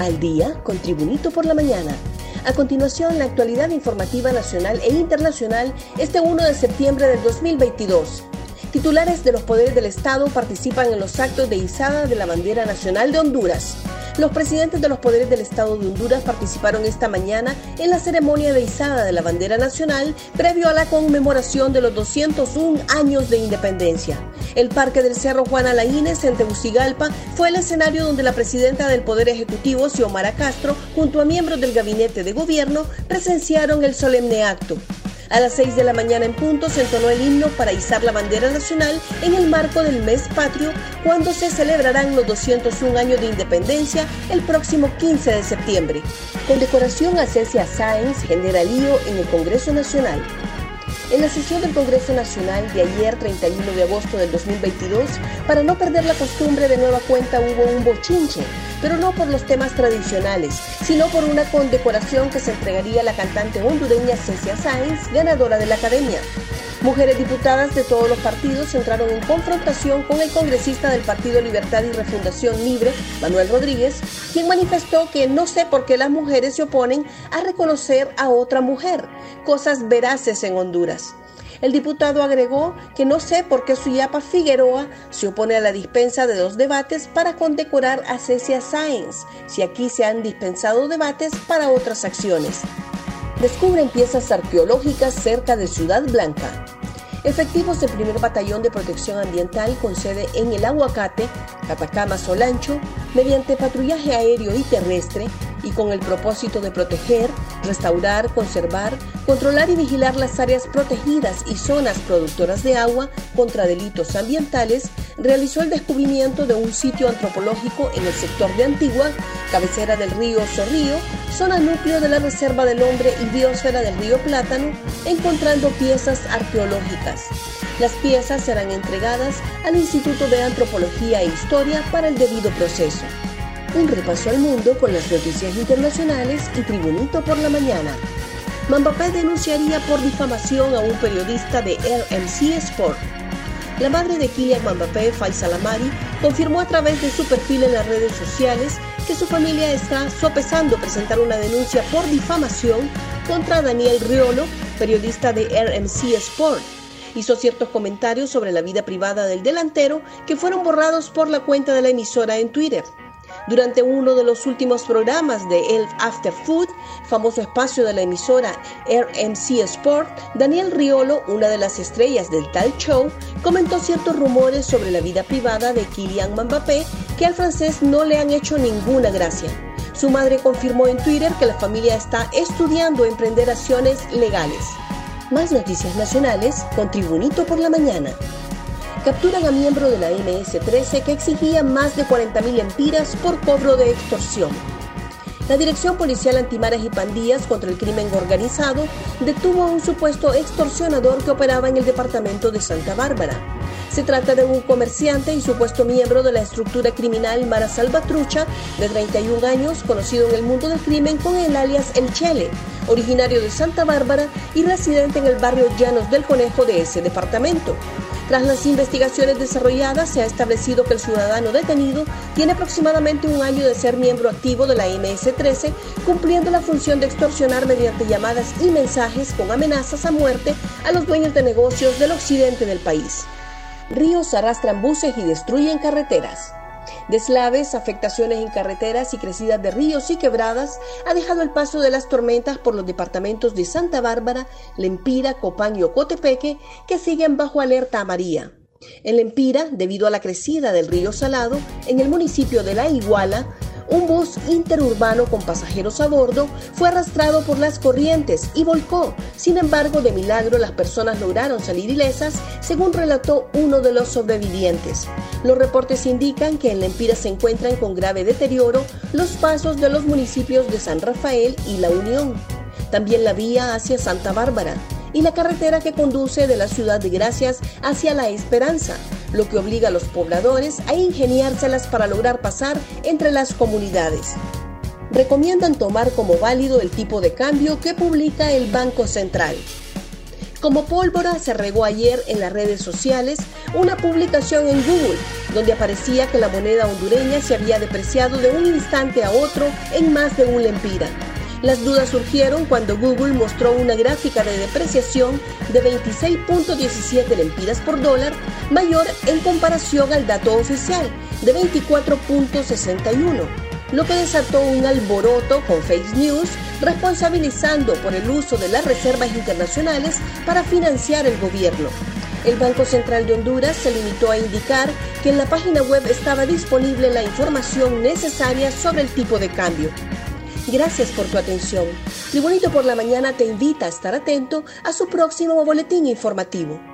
Al día con Tribunito por la mañana. A continuación, la actualidad informativa nacional e internacional este 1 de septiembre del 2022. Titulares de los poderes del Estado participan en los actos de izada de la bandera nacional de Honduras. Los presidentes de los poderes del Estado de Honduras participaron esta mañana en la ceremonia de izada de la bandera nacional previo a la conmemoración de los 201 años de independencia. El Parque del Cerro Juan Alaínez en Tegucigalpa fue el escenario donde la presidenta del Poder Ejecutivo, Xiomara Castro, junto a miembros del gabinete de gobierno, presenciaron el solemne acto. A las 6 de la mañana en punto se entonó el himno para izar la bandera nacional en el marco del mes patrio, cuando se celebrarán los 201 años de independencia el próximo 15 de septiembre. Condecoración a Cecia Sáenz genera lío en el Congreso Nacional. En la sesión del Congreso Nacional de ayer, 31 de agosto del 2022, para no perder la costumbre de nueva cuenta hubo un bochinche, pero no por los temas tradicionales, sino por una condecoración que se entregaría a la cantante hondureña Cecia Sáenz, ganadora de la Academia. Mujeres diputadas de todos los partidos entraron en confrontación con el congresista del Partido Libertad y Refundación Libre, Manuel Rodríguez, quien manifestó que no sé por qué las mujeres se oponen a reconocer a otra mujer, cosas veraces en Honduras. El diputado agregó que no sé por qué Suyapa Figueroa se opone a la dispensa de dos debates para condecorar a Cecia Sáenz, si aquí se han dispensado debates para otras acciones descubren piezas arqueológicas cerca de Ciudad Blanca. Efectivos del primer batallón de protección ambiental con sede en el Aguacate, Catacama Solancho, mediante patrullaje aéreo y terrestre, y con el propósito de proteger, restaurar, conservar, controlar y vigilar las áreas protegidas y zonas productoras de agua contra delitos ambientales, realizó el descubrimiento de un sitio antropológico en el sector de Antigua, cabecera del río Zorrío, zona núcleo de la Reserva del Hombre y biosfera del río Plátano, encontrando piezas arqueológicas. Las piezas serán entregadas al Instituto de Antropología e Historia para el debido proceso. Un repaso al mundo con las noticias internacionales y Tribunito por la mañana. Mbappé denunciaría por difamación a un periodista de RMC Sport. La madre de Kylian Mbappé, Faisal Amari, confirmó a través de su perfil en las redes sociales que su familia está sopesando presentar una denuncia por difamación contra Daniel Riolo, periodista de RMC Sport. Hizo ciertos comentarios sobre la vida privada del delantero que fueron borrados por la cuenta de la emisora en Twitter. Durante uno de los últimos programas de Elf After Food, famoso espacio de la emisora RMC Sport, Daniel Riolo, una de las estrellas del tal show, comentó ciertos rumores sobre la vida privada de Kylian Mbappé que al francés no le han hecho ninguna gracia. Su madre confirmó en Twitter que la familia está estudiando emprender acciones legales. Más noticias nacionales con Tribunito por la Mañana capturan a miembro de la MS-13 que exigía más de 40.000 empiras por cobro de extorsión. La Dirección Policial Antimaras y Pandillas contra el Crimen Organizado detuvo a un supuesto extorsionador que operaba en el departamento de Santa Bárbara. Se trata de un comerciante y supuesto miembro de la estructura criminal Mara Salvatrucha, de 31 años, conocido en el mundo del crimen con el alias El Chele, originario de Santa Bárbara y residente en el barrio Llanos del Conejo de ese departamento. Tras las investigaciones desarrolladas, se ha establecido que el ciudadano detenido tiene aproximadamente un año de ser miembro activo de la MS-13, cumpliendo la función de extorsionar mediante llamadas y mensajes con amenazas a muerte a los dueños de negocios del occidente del país. Ríos arrastran buses y destruyen carreteras. Deslaves, afectaciones en carreteras y crecidas de ríos y quebradas ha dejado el paso de las tormentas por los departamentos de Santa Bárbara, Lempira, Copán y Ocotepeque, que siguen bajo alerta amarilla. En Lempira, debido a la crecida del río Salado, en el municipio de La Iguala, un bus interurbano con pasajeros a bordo fue arrastrado por las corrientes y volcó. Sin embargo, de milagro las personas lograron salir ilesas, según relató uno de los sobrevivientes. Los reportes indican que en Lempira se encuentran con grave deterioro los pasos de los municipios de San Rafael y La Unión. También la vía hacia Santa Bárbara y la carretera que conduce de la ciudad de Gracias hacia La Esperanza, lo que obliga a los pobladores a ingeniárselas para lograr pasar entre las comunidades. Recomiendan tomar como válido el tipo de cambio que publica el Banco Central. Como pólvora se regó ayer en las redes sociales una publicación en Google donde aparecía que la moneda hondureña se había depreciado de un instante a otro en más de un lempira. Las dudas surgieron cuando Google mostró una gráfica de depreciación de 26.17 lempiras por dólar, mayor en comparación al dato oficial de 24.61, lo que desató un alboroto con fake news responsabilizando por el uso de las reservas internacionales para financiar el gobierno. El Banco Central de Honduras se limitó a indicar que en la página web estaba disponible la información necesaria sobre el tipo de cambio. Gracias por tu atención. Tribunito por la Mañana te invita a estar atento a su próximo boletín informativo.